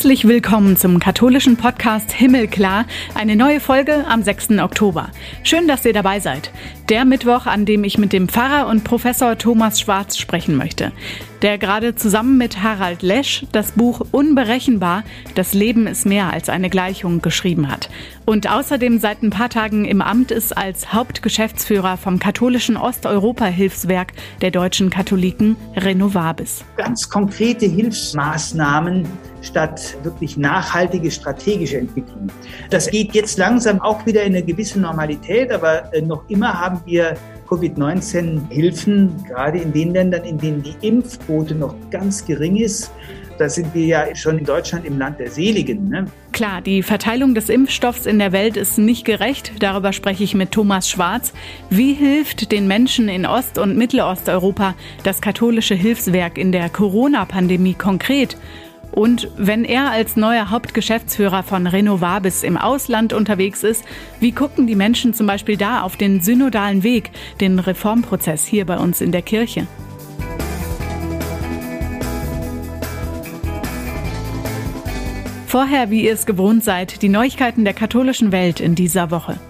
Herzlich willkommen zum katholischen Podcast Himmelklar, eine neue Folge am 6. Oktober. Schön, dass ihr dabei seid. Der Mittwoch, an dem ich mit dem Pfarrer und Professor Thomas Schwarz sprechen möchte, der gerade zusammen mit Harald Lesch das Buch Unberechenbar, das Leben ist mehr als eine Gleichung geschrieben hat. Und außerdem seit ein paar Tagen im Amt ist als Hauptgeschäftsführer vom katholischen Osteuropa-Hilfswerk der deutschen Katholiken Renovabis. Ganz konkrete Hilfsmaßnahmen statt wirklich nachhaltige strategische Entwicklung. Das geht jetzt langsam auch wieder in eine gewisse Normalität, aber äh, noch immer haben wir Covid-19-Hilfen, gerade in den Ländern, in denen die Impfquote noch ganz gering ist. Da sind wir ja schon in Deutschland im Land der Seligen. Ne? Klar, die Verteilung des Impfstoffs in der Welt ist nicht gerecht. Darüber spreche ich mit Thomas Schwarz. Wie hilft den Menschen in Ost- und Mittelosteuropa das katholische Hilfswerk in der Corona-Pandemie konkret? Und wenn er als neuer Hauptgeschäftsführer von Renovabis im Ausland unterwegs ist, wie gucken die Menschen zum Beispiel da auf den synodalen Weg, den Reformprozess hier bei uns in der Kirche? Vorher, wie ihr es gewohnt seid, die Neuigkeiten der katholischen Welt in dieser Woche.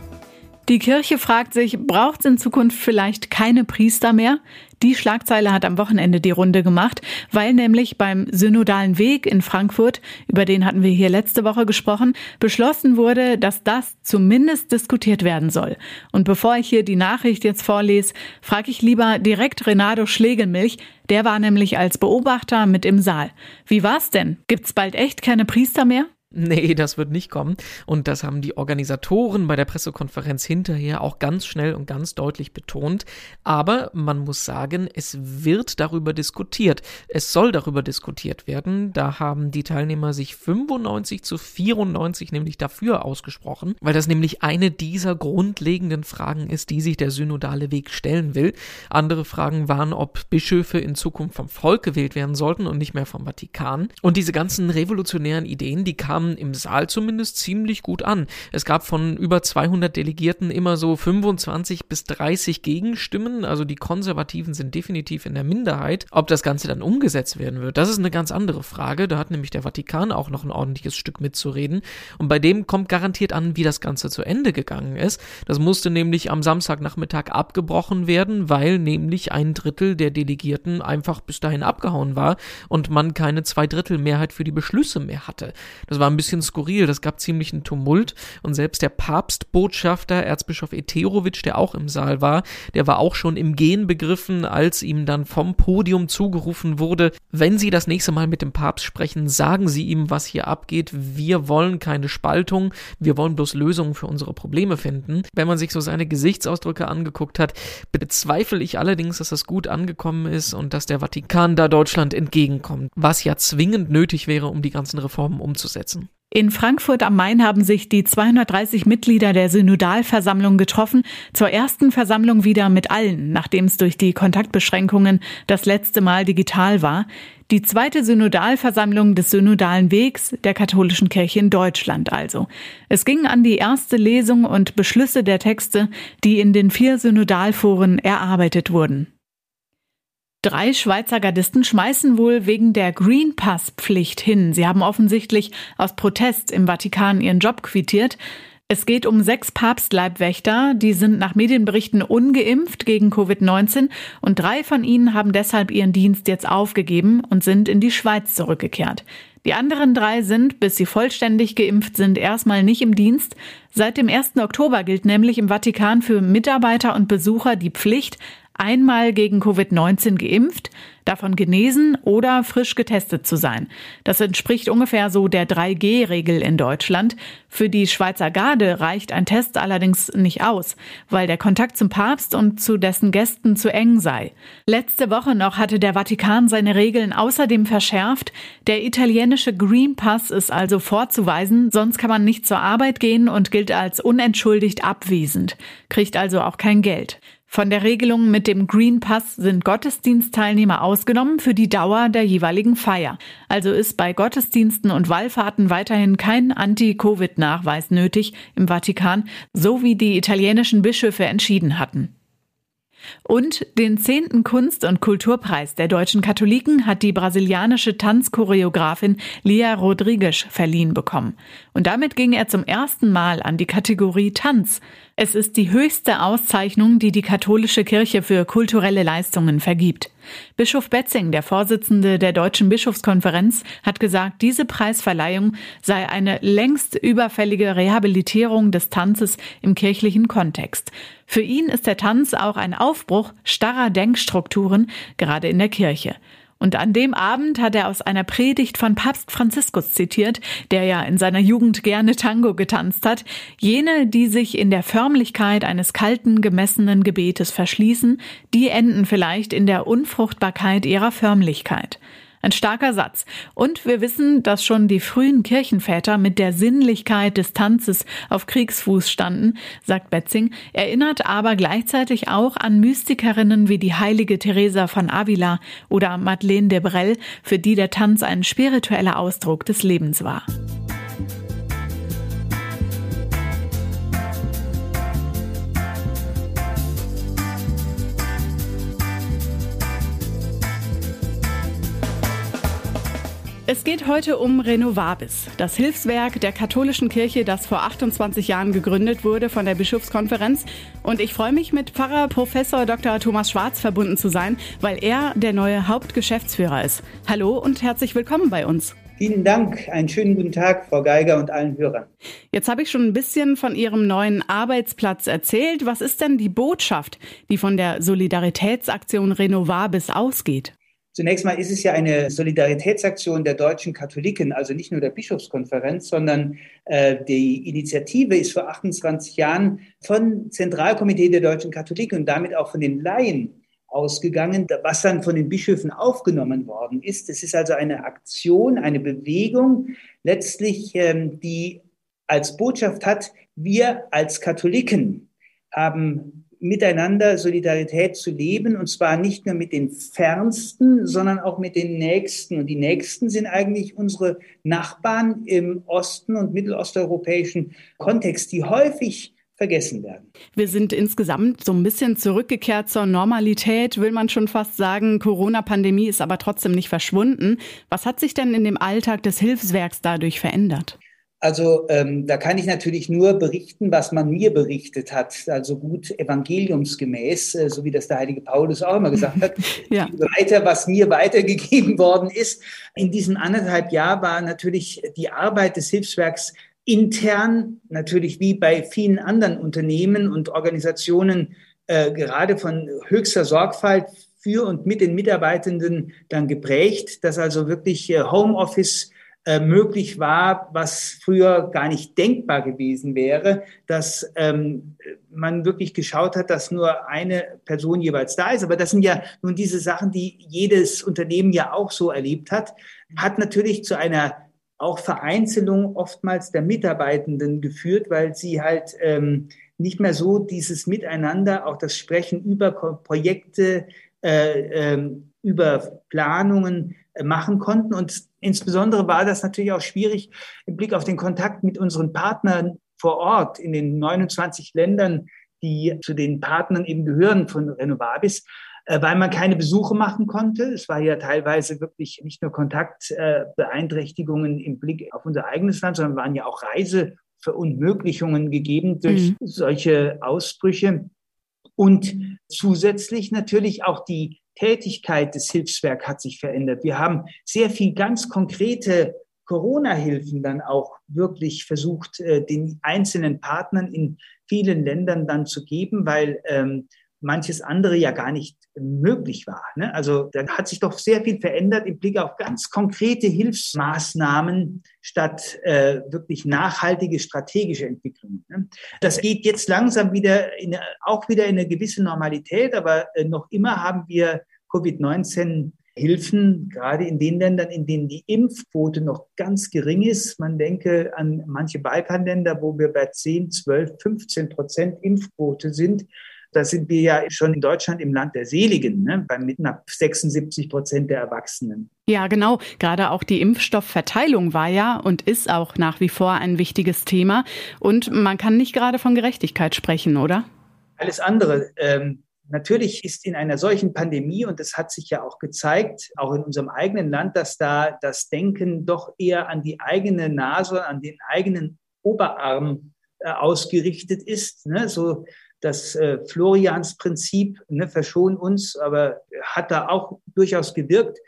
Die Kirche fragt sich, braucht es in Zukunft vielleicht keine Priester mehr? Die Schlagzeile hat am Wochenende die Runde gemacht, weil nämlich beim Synodalen Weg in Frankfurt, über den hatten wir hier letzte Woche gesprochen, beschlossen wurde, dass das zumindest diskutiert werden soll. Und bevor ich hier die Nachricht jetzt vorlese, frage ich lieber direkt Renato Schlegelmilch, der war nämlich als Beobachter mit im Saal. Wie war's denn? Gibt's bald echt keine Priester mehr? Nee, das wird nicht kommen. Und das haben die Organisatoren bei der Pressekonferenz hinterher auch ganz schnell und ganz deutlich betont. Aber man muss sagen, es wird darüber diskutiert. Es soll darüber diskutiert werden. Da haben die Teilnehmer sich 95 zu 94 nämlich dafür ausgesprochen, weil das nämlich eine dieser grundlegenden Fragen ist, die sich der synodale Weg stellen will. Andere Fragen waren, ob Bischöfe in Zukunft vom Volk gewählt werden sollten und nicht mehr vom Vatikan. Und diese ganzen revolutionären Ideen, die kamen kamen im Saal zumindest ziemlich gut an. Es gab von über 200 Delegierten immer so 25 bis 30 Gegenstimmen, also die Konservativen sind definitiv in der Minderheit. Ob das Ganze dann umgesetzt werden wird, das ist eine ganz andere Frage. Da hat nämlich der Vatikan auch noch ein ordentliches Stück mitzureden. Und bei dem kommt garantiert an, wie das Ganze zu Ende gegangen ist. Das musste nämlich am Samstagnachmittag abgebrochen werden, weil nämlich ein Drittel der Delegierten einfach bis dahin abgehauen war und man keine Zweidrittelmehrheit für die Beschlüsse mehr hatte. Das war ein bisschen skurril, das gab ziemlich einen Tumult und selbst der Papstbotschafter, Erzbischof Eterowitsch, der auch im Saal war, der war auch schon im Gehen begriffen, als ihm dann vom Podium zugerufen wurde, wenn Sie das nächste Mal mit dem Papst sprechen, sagen Sie ihm, was hier abgeht. Wir wollen keine Spaltung, wir wollen bloß Lösungen für unsere Probleme finden. Wenn man sich so seine Gesichtsausdrücke angeguckt hat, bezweifle ich allerdings, dass das gut angekommen ist und dass der Vatikan da Deutschland entgegenkommt, was ja zwingend nötig wäre, um die ganzen Reformen umzusetzen. In Frankfurt am Main haben sich die 230 Mitglieder der Synodalversammlung getroffen, zur ersten Versammlung wieder mit allen, nachdem es durch die Kontaktbeschränkungen das letzte Mal digital war. Die zweite Synodalversammlung des Synodalen Wegs der katholischen Kirche in Deutschland also. Es ging an die erste Lesung und Beschlüsse der Texte, die in den vier Synodalforen erarbeitet wurden. Drei Schweizer Gardisten schmeißen wohl wegen der Green Pass Pflicht hin. Sie haben offensichtlich aus Protest im Vatikan ihren Job quittiert. Es geht um sechs Papstleibwächter, die sind nach Medienberichten ungeimpft gegen Covid-19 und drei von ihnen haben deshalb ihren Dienst jetzt aufgegeben und sind in die Schweiz zurückgekehrt. Die anderen drei sind, bis sie vollständig geimpft sind, erstmal nicht im Dienst. Seit dem 1. Oktober gilt nämlich im Vatikan für Mitarbeiter und Besucher die Pflicht, einmal gegen Covid-19 geimpft, davon genesen oder frisch getestet zu sein. Das entspricht ungefähr so der 3G-Regel in Deutschland. Für die Schweizer Garde reicht ein Test allerdings nicht aus, weil der Kontakt zum Papst und zu dessen Gästen zu eng sei. Letzte Woche noch hatte der Vatikan seine Regeln außerdem verschärft. Der italienische Green Pass ist also vorzuweisen, sonst kann man nicht zur Arbeit gehen und gilt als unentschuldigt abwesend, kriegt also auch kein Geld. Von der Regelung mit dem Green Pass sind Gottesdienstteilnehmer ausgenommen für die Dauer der jeweiligen Feier. Also ist bei Gottesdiensten und Wallfahrten weiterhin kein Anti-Covid-Nachweis nötig im Vatikan, so wie die italienischen Bischöfe entschieden hatten. Und den zehnten Kunst- und Kulturpreis der deutschen Katholiken hat die brasilianische Tanzchoreografin Lia Rodrigues verliehen bekommen. Und damit ging er zum ersten Mal an die Kategorie Tanz. Es ist die höchste Auszeichnung, die die katholische Kirche für kulturelle Leistungen vergibt. Bischof Betzing, der Vorsitzende der Deutschen Bischofskonferenz, hat gesagt, diese Preisverleihung sei eine längst überfällige Rehabilitierung des Tanzes im kirchlichen Kontext. Für ihn ist der Tanz auch ein Aufbruch starrer Denkstrukturen, gerade in der Kirche. Und an dem Abend hat er aus einer Predigt von Papst Franziskus zitiert, der ja in seiner Jugend gerne Tango getanzt hat, jene, die sich in der Förmlichkeit eines kalten, gemessenen Gebetes verschließen, die enden vielleicht in der Unfruchtbarkeit ihrer Förmlichkeit. Ein starker Satz. Und wir wissen, dass schon die frühen Kirchenväter mit der Sinnlichkeit des Tanzes auf Kriegsfuß standen, sagt Betzing, erinnert aber gleichzeitig auch an Mystikerinnen wie die heilige Teresa von Avila oder Madeleine de Brel, für die der Tanz ein spiritueller Ausdruck des Lebens war. Es geht heute um Renovabis, das Hilfswerk der katholischen Kirche, das vor 28 Jahren gegründet wurde von der Bischofskonferenz. Und ich freue mich, mit Pfarrer Professor Dr. Thomas Schwarz verbunden zu sein, weil er der neue Hauptgeschäftsführer ist. Hallo und herzlich willkommen bei uns. Vielen Dank. Einen schönen guten Tag, Frau Geiger und allen Hörern. Jetzt habe ich schon ein bisschen von Ihrem neuen Arbeitsplatz erzählt. Was ist denn die Botschaft, die von der Solidaritätsaktion Renovabis ausgeht? Zunächst mal ist es ja eine Solidaritätsaktion der deutschen Katholiken, also nicht nur der Bischofskonferenz, sondern äh, die Initiative ist vor 28 Jahren von Zentralkomitee der deutschen Katholiken und damit auch von den Laien ausgegangen, was dann von den Bischöfen aufgenommen worden ist. Es ist also eine Aktion, eine Bewegung, letztlich, ähm, die als Botschaft hat, wir als Katholiken haben miteinander Solidarität zu leben, und zwar nicht nur mit den Fernsten, sondern auch mit den Nächsten. Und die Nächsten sind eigentlich unsere Nachbarn im Osten und mittelosteuropäischen Kontext, die häufig vergessen werden. Wir sind insgesamt so ein bisschen zurückgekehrt zur Normalität, will man schon fast sagen. Corona-Pandemie ist aber trotzdem nicht verschwunden. Was hat sich denn in dem Alltag des Hilfswerks dadurch verändert? Also ähm, da kann ich natürlich nur berichten, was man mir berichtet hat, also gut evangeliumsgemäß, äh, so wie das der heilige Paulus auch immer gesagt hat. ja. Weiter, was mir weitergegeben worden ist. In diesen anderthalb Jahren war natürlich die Arbeit des Hilfswerks intern, natürlich wie bei vielen anderen Unternehmen und Organisationen, äh, gerade von höchster Sorgfalt für und mit den Mitarbeitenden dann geprägt, dass also wirklich äh, Homeoffice äh, möglich war, was früher gar nicht denkbar gewesen wäre, dass ähm, man wirklich geschaut hat, dass nur eine Person jeweils da ist. Aber das sind ja nun diese Sachen, die jedes Unternehmen ja auch so erlebt hat, hat natürlich zu einer auch Vereinzelung oftmals der Mitarbeitenden geführt, weil sie halt ähm, nicht mehr so dieses Miteinander, auch das Sprechen über Projekte, äh, äh, über Planungen machen konnten. Und insbesondere war das natürlich auch schwierig im Blick auf den Kontakt mit unseren Partnern vor Ort in den 29 Ländern, die zu den Partnern eben gehören von Renovabis, äh, weil man keine Besuche machen konnte. Es war ja teilweise wirklich nicht nur Kontaktbeeinträchtigungen im Blick auf unser eigenes Land, sondern waren ja auch Reiseverunmöglichungen gegeben durch mhm. solche Ausbrüche. Und zusätzlich natürlich auch die Tätigkeit des Hilfswerks hat sich verändert. Wir haben sehr viel ganz konkrete Corona-Hilfen dann auch wirklich versucht, äh, den einzelnen Partnern in vielen Ländern dann zu geben, weil ähm, manches andere ja gar nicht möglich war. Ne? Also da hat sich doch sehr viel verändert im Blick auf ganz konkrete Hilfsmaßnahmen statt äh, wirklich nachhaltige strategische Entwicklungen. Ne? Das geht jetzt langsam wieder in, auch wieder in eine gewisse Normalität, aber äh, noch immer haben wir Covid-19 Hilfen, gerade in den Ländern, in denen die Impfquote noch ganz gering ist. Man denke an manche Balkanländer, wo wir bei 10, 12, 15 Prozent Impfquote sind. Da sind wir ja schon in Deutschland im Land der Seligen, ne? bei knapp 76 Prozent der Erwachsenen. Ja, genau. Gerade auch die Impfstoffverteilung war ja und ist auch nach wie vor ein wichtiges Thema. Und man kann nicht gerade von Gerechtigkeit sprechen, oder? Alles andere. Ähm, natürlich ist in einer solchen Pandemie, und das hat sich ja auch gezeigt, auch in unserem eigenen Land, dass da das Denken doch eher an die eigene Nase, an den eigenen Oberarm äh, ausgerichtet ist. Ne? So das äh, Florians-Prinzip, ne, verschon uns, aber hat da auch durchaus gewirkt.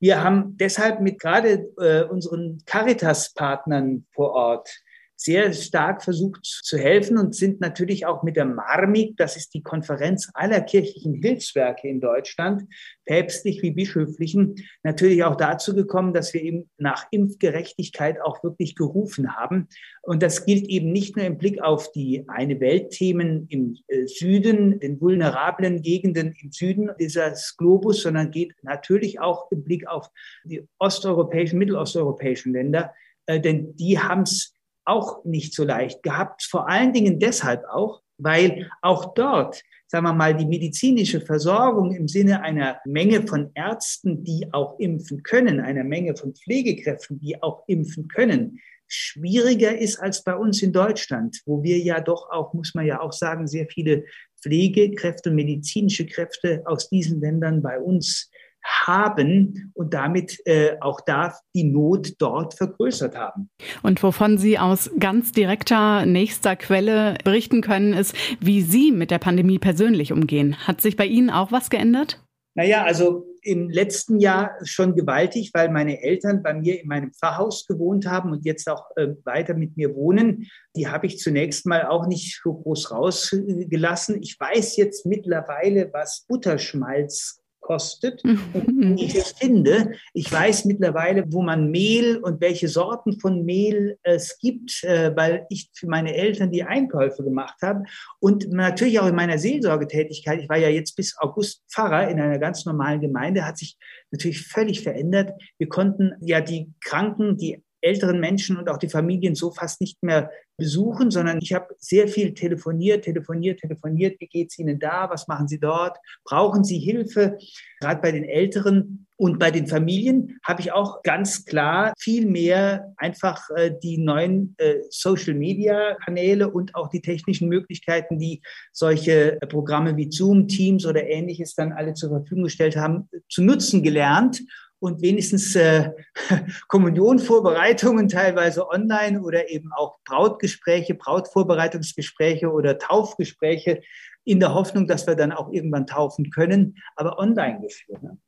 Wir haben deshalb mit gerade äh, unseren Caritas-Partnern vor Ort sehr stark versucht zu helfen und sind natürlich auch mit der Marmik, das ist die Konferenz aller kirchlichen Hilfswerke in Deutschland, päpstlich wie bischöflichen, natürlich auch dazu gekommen, dass wir eben nach Impfgerechtigkeit auch wirklich gerufen haben. Und das gilt eben nicht nur im Blick auf die eine Weltthemen im äh, Süden, den vulnerablen Gegenden im Süden dieses Globus, sondern geht natürlich auch im Blick auf die osteuropäischen, mittelosteuropäischen Länder, äh, denn die haben es auch nicht so leicht gehabt. Vor allen Dingen deshalb auch, weil auch dort, sagen wir mal, die medizinische Versorgung im Sinne einer Menge von Ärzten, die auch impfen können, einer Menge von Pflegekräften, die auch impfen können, schwieriger ist als bei uns in Deutschland, wo wir ja doch auch, muss man ja auch sagen, sehr viele Pflegekräfte, medizinische Kräfte aus diesen Ländern bei uns haben und damit äh, auch da die Not dort vergrößert haben. Und wovon Sie aus ganz direkter nächster Quelle berichten können, ist, wie Sie mit der Pandemie persönlich umgehen. Hat sich bei Ihnen auch was geändert? Naja, also im letzten Jahr schon gewaltig, weil meine Eltern bei mir in meinem Pfarrhaus gewohnt haben und jetzt auch äh, weiter mit mir wohnen. Die habe ich zunächst mal auch nicht so groß rausgelassen. Ich weiß jetzt mittlerweile, was Butterschmalz kostet und ich es finde. Ich weiß mittlerweile, wo man Mehl und welche Sorten von Mehl es gibt, äh, weil ich für meine Eltern die Einkäufe gemacht habe und natürlich auch in meiner Seelsorgetätigkeit. Ich war ja jetzt bis August Pfarrer in einer ganz normalen Gemeinde, hat sich natürlich völlig verändert. Wir konnten ja die Kranken, die älteren Menschen und auch die Familien so fast nicht mehr besuchen, sondern ich habe sehr viel telefoniert, telefoniert, telefoniert. Wie geht es Ihnen da? Was machen Sie dort? Brauchen Sie Hilfe? Gerade bei den Älteren und bei den Familien habe ich auch ganz klar viel mehr einfach äh, die neuen äh, Social-Media-Kanäle und auch die technischen Möglichkeiten, die solche äh, Programme wie Zoom, Teams oder ähnliches dann alle zur Verfügung gestellt haben, zu nutzen gelernt und wenigstens äh, Kommunionvorbereitungen teilweise online oder eben auch Brautgespräche, Brautvorbereitungsgespräche oder Taufgespräche in der Hoffnung, dass wir dann auch irgendwann taufen können, aber online geführt. Ne?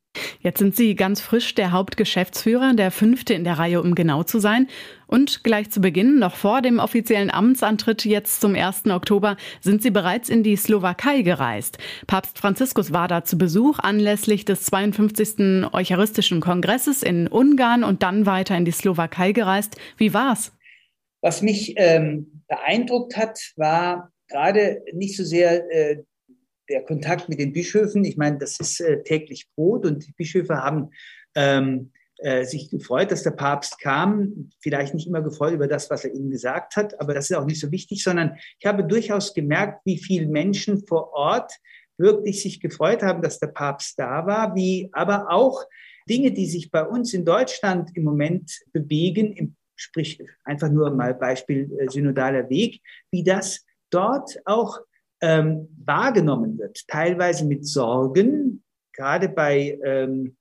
Jetzt sind Sie ganz frisch der Hauptgeschäftsführer, der fünfte in der Reihe, um genau zu sein. Und gleich zu Beginn, noch vor dem offiziellen Amtsantritt jetzt zum 1. Oktober, sind Sie bereits in die Slowakei gereist. Papst Franziskus war da zu Besuch anlässlich des 52. Eucharistischen Kongresses in Ungarn und dann weiter in die Slowakei gereist. Wie war's? Was mich ähm, beeindruckt hat, war gerade nicht so sehr äh, der Kontakt mit den Bischöfen, ich meine, das ist äh, täglich Brot und die Bischöfe haben ähm, äh, sich gefreut, dass der Papst kam. Vielleicht nicht immer gefreut über das, was er ihnen gesagt hat, aber das ist auch nicht so wichtig, sondern ich habe durchaus gemerkt, wie viele Menschen vor Ort wirklich sich gefreut haben, dass der Papst da war, wie aber auch Dinge, die sich bei uns in Deutschland im Moment bewegen, im, sprich einfach nur mal Beispiel äh, synodaler Weg, wie das dort auch ähm, wahrgenommen wird, teilweise mit Sorgen, gerade bei ähm,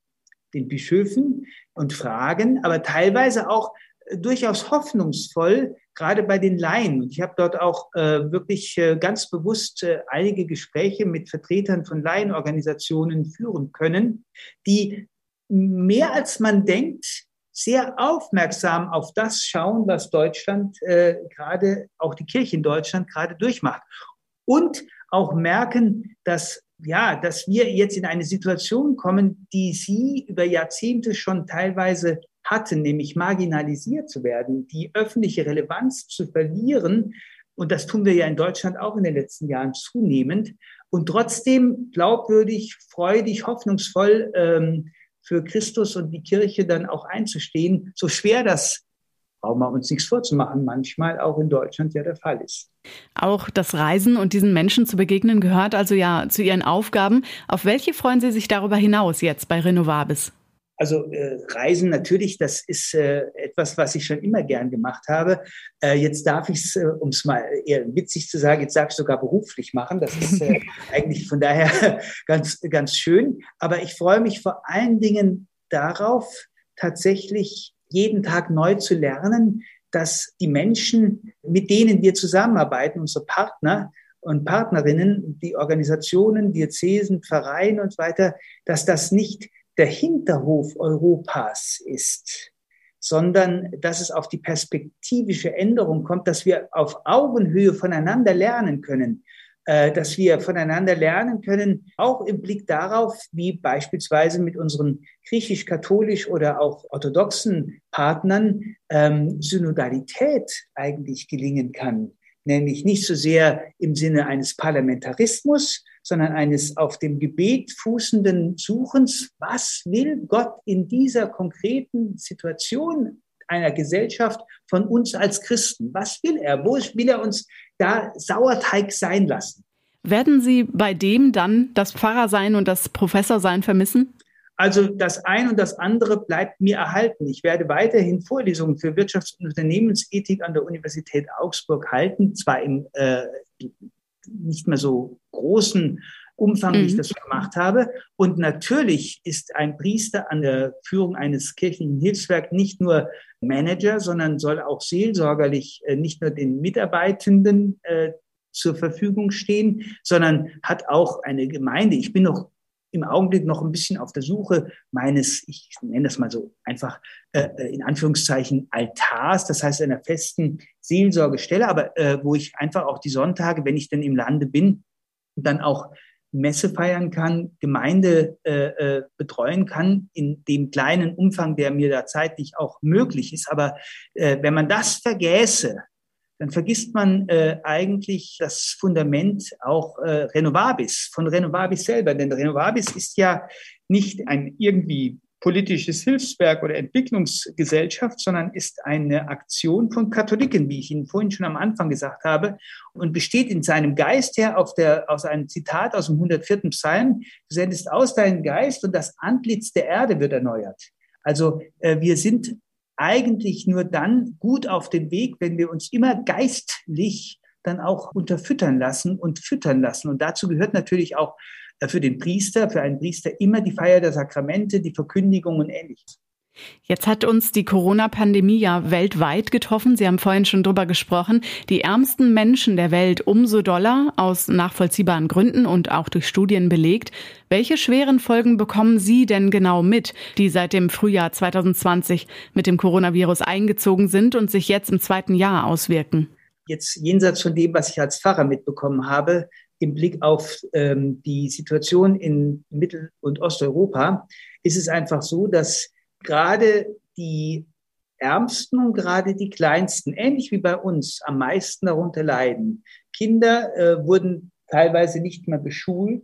den Bischöfen und Fragen, aber teilweise auch äh, durchaus hoffnungsvoll, gerade bei den Laien. Ich habe dort auch äh, wirklich äh, ganz bewusst äh, einige Gespräche mit Vertretern von Laienorganisationen führen können, die mehr als man denkt, sehr aufmerksam auf das schauen, was Deutschland äh, gerade, auch die Kirche in Deutschland gerade durchmacht und auch merken, dass ja, dass wir jetzt in eine Situation kommen, die sie über Jahrzehnte schon teilweise hatten, nämlich marginalisiert zu werden, die öffentliche Relevanz zu verlieren. Und das tun wir ja in Deutschland auch in den letzten Jahren zunehmend. Und trotzdem glaubwürdig, freudig, hoffnungsvoll ähm, für Christus und die Kirche dann auch einzustehen, so schwer das brauchen wir uns nichts vorzumachen, manchmal auch in Deutschland ja der Fall ist. Auch das Reisen und diesen Menschen zu begegnen gehört also ja zu Ihren Aufgaben. Auf welche freuen Sie sich darüber hinaus jetzt bei Renovabis? Also äh, Reisen natürlich, das ist äh, etwas, was ich schon immer gern gemacht habe. Äh, jetzt darf ich es, äh, um es mal eher witzig zu sagen, jetzt darf ich sogar beruflich machen. Das ist äh, eigentlich von daher ganz, ganz schön. Aber ich freue mich vor allen Dingen darauf, tatsächlich jeden Tag neu zu lernen, dass die Menschen, mit denen wir zusammenarbeiten, unsere Partner, und Partnerinnen, die Organisationen, Diözesen, Vereine und so weiter, dass das nicht der Hinterhof Europas ist, sondern dass es auf die perspektivische Änderung kommt, dass wir auf Augenhöhe voneinander lernen können, dass wir voneinander lernen können, auch im Blick darauf, wie beispielsweise mit unseren griechisch-katholisch oder auch orthodoxen Partnern ähm, Synodalität eigentlich gelingen kann. Nämlich nicht so sehr im Sinne eines Parlamentarismus, sondern eines auf dem Gebet fußenden Suchens, was will Gott in dieser konkreten Situation einer Gesellschaft von uns als Christen? Was will er? Wo will er uns da Sauerteig sein lassen? Werden Sie bei dem dann das Pfarrersein und das Professorsein vermissen? Also das eine und das andere bleibt mir erhalten. Ich werde weiterhin Vorlesungen für Wirtschafts- und Unternehmensethik an der Universität Augsburg halten, zwar im äh, nicht mehr so großen Umfang, wie ich mhm. das gemacht habe. Und natürlich ist ein Priester an der Führung eines kirchlichen Hilfswerks nicht nur Manager, sondern soll auch seelsorgerlich äh, nicht nur den Mitarbeitenden äh, zur Verfügung stehen, sondern hat auch eine Gemeinde. Ich bin noch im Augenblick noch ein bisschen auf der Suche meines, ich nenne das mal so einfach äh, äh, in Anführungszeichen Altars, das heißt einer festen Seelsorgestelle, aber äh, wo ich einfach auch die Sonntage, wenn ich denn im Lande bin, dann auch Messe feiern kann, Gemeinde äh, äh, betreuen kann, in dem kleinen Umfang, der mir da zeitlich auch möglich ist. Aber äh, wenn man das vergäße, dann vergisst man äh, eigentlich das Fundament auch äh, Renovabis, von Renovabis selber. Denn Renovabis ist ja nicht ein irgendwie politisches Hilfswerk oder Entwicklungsgesellschaft, sondern ist eine Aktion von Katholiken, wie ich Ihnen vorhin schon am Anfang gesagt habe, und besteht in seinem Geist her auf der, aus einem Zitat aus dem 104. Psalm, du sendest aus deinen Geist und das Antlitz der Erde wird erneuert. Also äh, wir sind eigentlich nur dann gut auf dem Weg, wenn wir uns immer geistlich dann auch unterfüttern lassen und füttern lassen. Und dazu gehört natürlich auch für den Priester, für einen Priester immer die Feier der Sakramente, die Verkündigung und ähnliches. Jetzt hat uns die Corona-Pandemie ja weltweit getroffen. Sie haben vorhin schon drüber gesprochen. Die ärmsten Menschen der Welt umso doller, aus nachvollziehbaren Gründen und auch durch Studien belegt. Welche schweren Folgen bekommen Sie denn genau mit, die seit dem Frühjahr 2020 mit dem Coronavirus eingezogen sind und sich jetzt im zweiten Jahr auswirken? Jetzt jenseits von dem, was ich als Pfarrer mitbekommen habe, im Blick auf ähm, die Situation in Mittel- und Osteuropa, ist es einfach so, dass gerade die Ärmsten und gerade die Kleinsten, ähnlich wie bei uns, am meisten darunter leiden. Kinder äh, wurden teilweise nicht mehr beschult,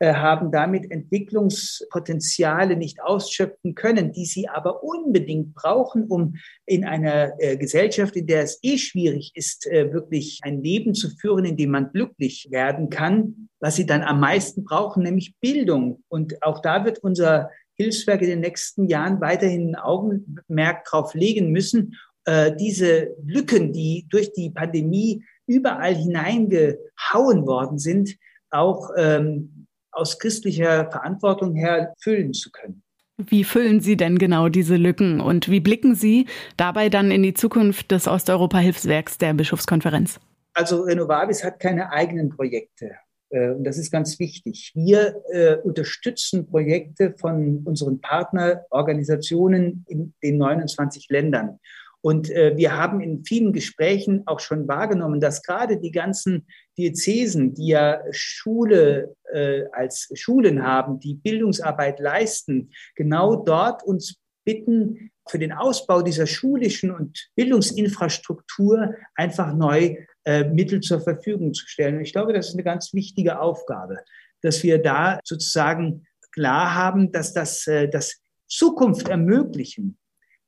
haben damit Entwicklungspotenziale nicht ausschöpfen können, die sie aber unbedingt brauchen, um in einer äh, Gesellschaft, in der es eh schwierig ist, äh, wirklich ein Leben zu führen, in dem man glücklich werden kann, was sie dann am meisten brauchen, nämlich Bildung. Und auch da wird unser Hilfswerk in den nächsten Jahren weiterhin ein Augenmerk drauf legen müssen, äh, diese Lücken, die durch die Pandemie überall hineingehauen worden sind, auch ähm, aus christlicher Verantwortung her füllen zu können. Wie füllen Sie denn genau diese Lücken und wie blicken Sie dabei dann in die Zukunft des Osteuropa-Hilfswerks der Bischofskonferenz? Also Renovabis hat keine eigenen Projekte. Äh, und das ist ganz wichtig. Wir äh, unterstützen Projekte von unseren Partnerorganisationen in den 29 Ländern. Und äh, wir haben in vielen Gesprächen auch schon wahrgenommen, dass gerade die ganzen Diözesen, die ja Schule äh, als Schulen haben, die Bildungsarbeit leisten, genau dort uns bitten, für den Ausbau dieser schulischen und Bildungsinfrastruktur einfach neu äh, Mittel zur Verfügung zu stellen. Und ich glaube, das ist eine ganz wichtige Aufgabe, dass wir da sozusagen klar haben, dass das, äh, das Zukunft ermöglichen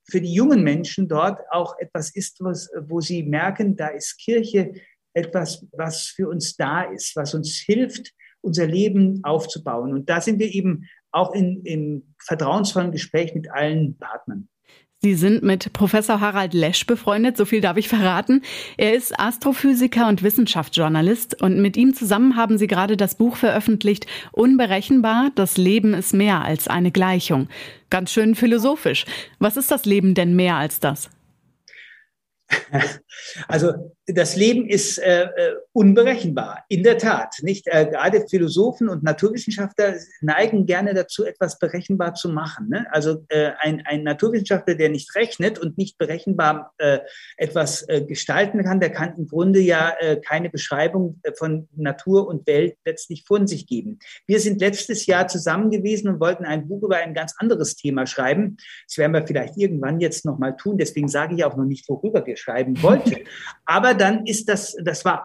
für die jungen Menschen dort auch etwas ist, was, wo sie merken, da ist Kirche etwas, was für uns da ist, was uns hilft, unser Leben aufzubauen. Und da sind wir eben auch in, im vertrauensvollen Gespräch mit allen Partnern. Sie sind mit Professor Harald Lesch befreundet, so viel darf ich verraten. Er ist Astrophysiker und Wissenschaftsjournalist und mit ihm zusammen haben Sie gerade das Buch veröffentlicht Unberechenbar, das Leben ist mehr als eine Gleichung. Ganz schön philosophisch. Was ist das Leben denn mehr als das? Also das Leben ist äh, äh, unberechenbar, in der Tat. Nicht äh, gerade Philosophen und Naturwissenschaftler neigen gerne dazu, etwas berechenbar zu machen. Ne? Also äh, ein, ein Naturwissenschaftler, der nicht rechnet und nicht berechenbar äh, etwas äh, gestalten kann, der kann im Grunde ja äh, keine Beschreibung äh, von Natur und Welt letztlich von sich geben. Wir sind letztes Jahr zusammen gewesen und wollten ein Buch über ein ganz anderes Thema schreiben. Das werden wir vielleicht irgendwann jetzt noch mal tun. Deswegen sage ich auch noch nicht, worüber wir schreiben wollten. Aber dann ist das, das war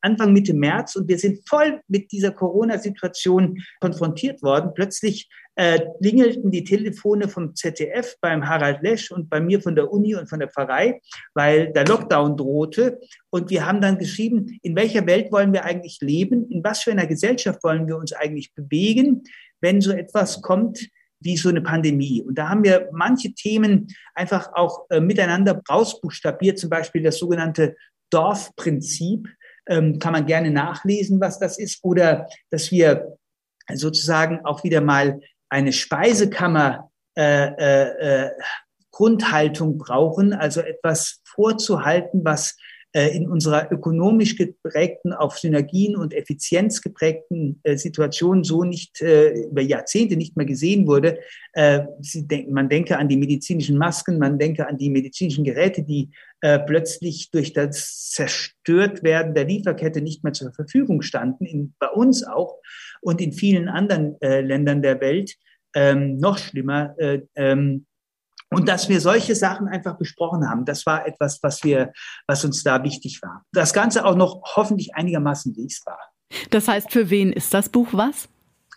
Anfang Mitte März und wir sind voll mit dieser Corona-Situation konfrontiert worden. Plötzlich äh, klingelten die Telefone vom ZDF beim Harald Lesch und bei mir von der Uni und von der Pfarrei, weil der Lockdown drohte. Und wir haben dann geschrieben, in welcher Welt wollen wir eigentlich leben? In was für einer Gesellschaft wollen wir uns eigentlich bewegen, wenn so etwas kommt, wie so eine Pandemie. Und da haben wir manche Themen einfach auch äh, miteinander rausbuchstabiert, zum Beispiel das sogenannte Dorfprinzip. Ähm, kann man gerne nachlesen, was das ist. Oder dass wir sozusagen auch wieder mal eine Speisekammer äh, äh, äh Grundhaltung brauchen, also etwas vorzuhalten, was in unserer ökonomisch geprägten, auf Synergien und Effizienz geprägten äh, Situation so nicht äh, über Jahrzehnte nicht mehr gesehen wurde. man denke an die medizinischen Masken, man denke an die medizinischen Geräte, die plötzlich durch das Zerstörtwerden der Lieferkette nicht mehr zur Verfügung standen, in, bei uns auch und in vielen anderen Ländern der Welt. Ähm, noch schlimmer, ähm, und dass wir solche Sachen einfach besprochen haben, das war etwas, was wir, was uns da wichtig war. Das Ganze auch noch hoffentlich einigermaßen lesbar. Das heißt, für wen ist das Buch was?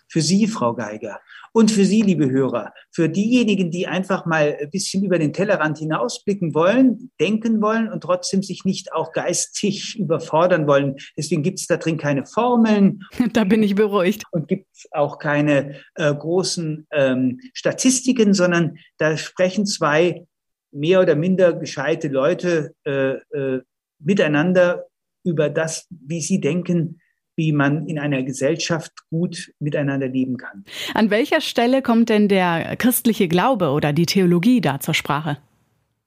Für Sie, Frau Geiger. Und für Sie, liebe Hörer, für diejenigen, die einfach mal ein bisschen über den Tellerrand hinausblicken wollen, denken wollen und trotzdem sich nicht auch geistig überfordern wollen. Deswegen gibt es da drin keine Formeln. Da bin ich beruhigt. Und gibt es auch keine äh, großen ähm, Statistiken, sondern da sprechen zwei mehr oder minder gescheite Leute äh, äh, miteinander über das, wie sie denken, wie man in einer Gesellschaft gut miteinander leben kann. An welcher Stelle kommt denn der christliche Glaube oder die Theologie da zur Sprache?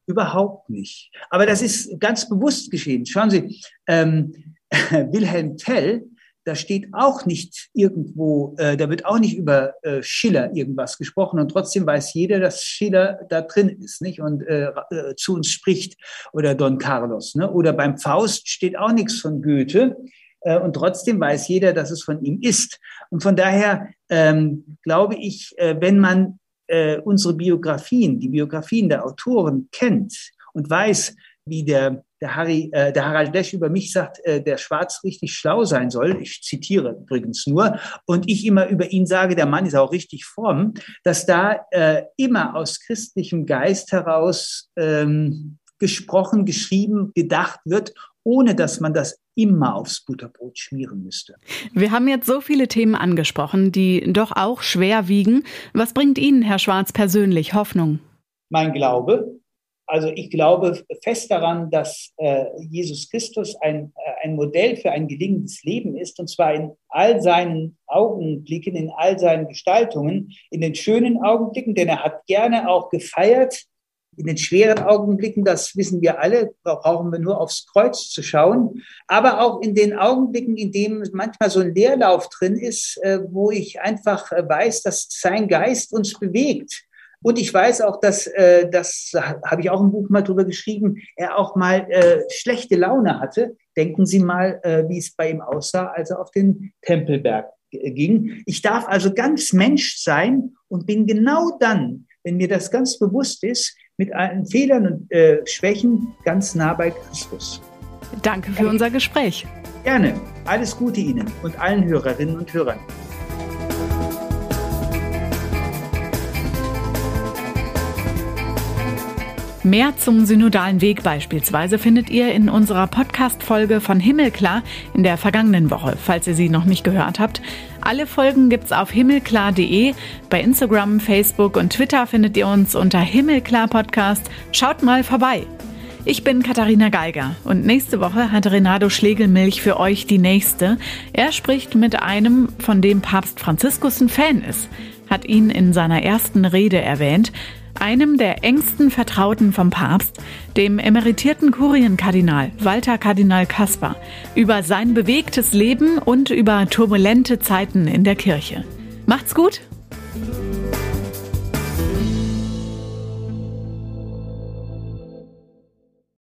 Überhaupt nicht. Aber das ist ganz bewusst geschehen. Schauen Sie, ähm, Wilhelm Tell, da steht auch nicht irgendwo, äh, da wird auch nicht über äh, Schiller irgendwas gesprochen und trotzdem weiß jeder, dass Schiller da drin ist, nicht und äh, äh zu uns spricht oder Don Carlos, ne? Oder beim Faust steht auch nichts von Goethe. Äh, und trotzdem weiß jeder, dass es von ihm ist. Und von daher ähm, glaube ich, äh, wenn man äh, unsere Biografien, die Biografien der Autoren kennt und weiß, wie der, der, Harry, äh, der Harald Lesch über mich sagt, äh, der Schwarz richtig schlau sein soll, ich zitiere übrigens nur, und ich immer über ihn sage, der Mann ist auch richtig fromm, dass da äh, immer aus christlichem Geist heraus ähm, gesprochen, geschrieben, gedacht wird ohne dass man das immer aufs Butterbrot schmieren müsste. Wir haben jetzt so viele Themen angesprochen, die doch auch schwer wiegen. Was bringt Ihnen, Herr Schwarz, persönlich Hoffnung? Mein Glaube. Also ich glaube fest daran, dass äh, Jesus Christus ein, äh, ein Modell für ein gelingendes Leben ist, und zwar in all seinen Augenblicken, in all seinen Gestaltungen, in den schönen Augenblicken, denn er hat gerne auch gefeiert, in den schweren Augenblicken, das wissen wir alle, brauchen wir nur aufs Kreuz zu schauen, aber auch in den Augenblicken, in denen manchmal so ein Leerlauf drin ist, äh, wo ich einfach äh, weiß, dass sein Geist uns bewegt. Und ich weiß auch, dass, äh, das habe ich auch im Buch mal drüber geschrieben, er auch mal schlechte Laune hatte. Denken Sie mal, wie es bei ihm aussah, als er auf den Tempelberg ging. Ich darf also ganz Mensch sein und bin genau dann, wenn mir das ganz bewusst ist, mit allen Fehlern und äh, Schwächen ganz nah bei Christus. Danke für unser Gespräch. Gerne. Alles Gute Ihnen und allen Hörerinnen und Hörern. Mehr zum synodalen Weg beispielsweise findet ihr in unserer Podcast-Folge von Himmelklar in der vergangenen Woche, falls ihr sie noch nicht gehört habt. Alle Folgen gibt's auf himmelklar.de. Bei Instagram, Facebook und Twitter findet ihr uns unter Himmelklar Podcast. Schaut mal vorbei. Ich bin Katharina Geiger und nächste Woche hat Renato Schlegelmilch für euch die nächste. Er spricht mit einem, von dem Papst Franziskus ein Fan ist, hat ihn in seiner ersten Rede erwähnt einem der engsten Vertrauten vom Papst, dem emeritierten Kurienkardinal Walter Kardinal Kaspar, über sein bewegtes Leben und über turbulente Zeiten in der Kirche. Macht's gut!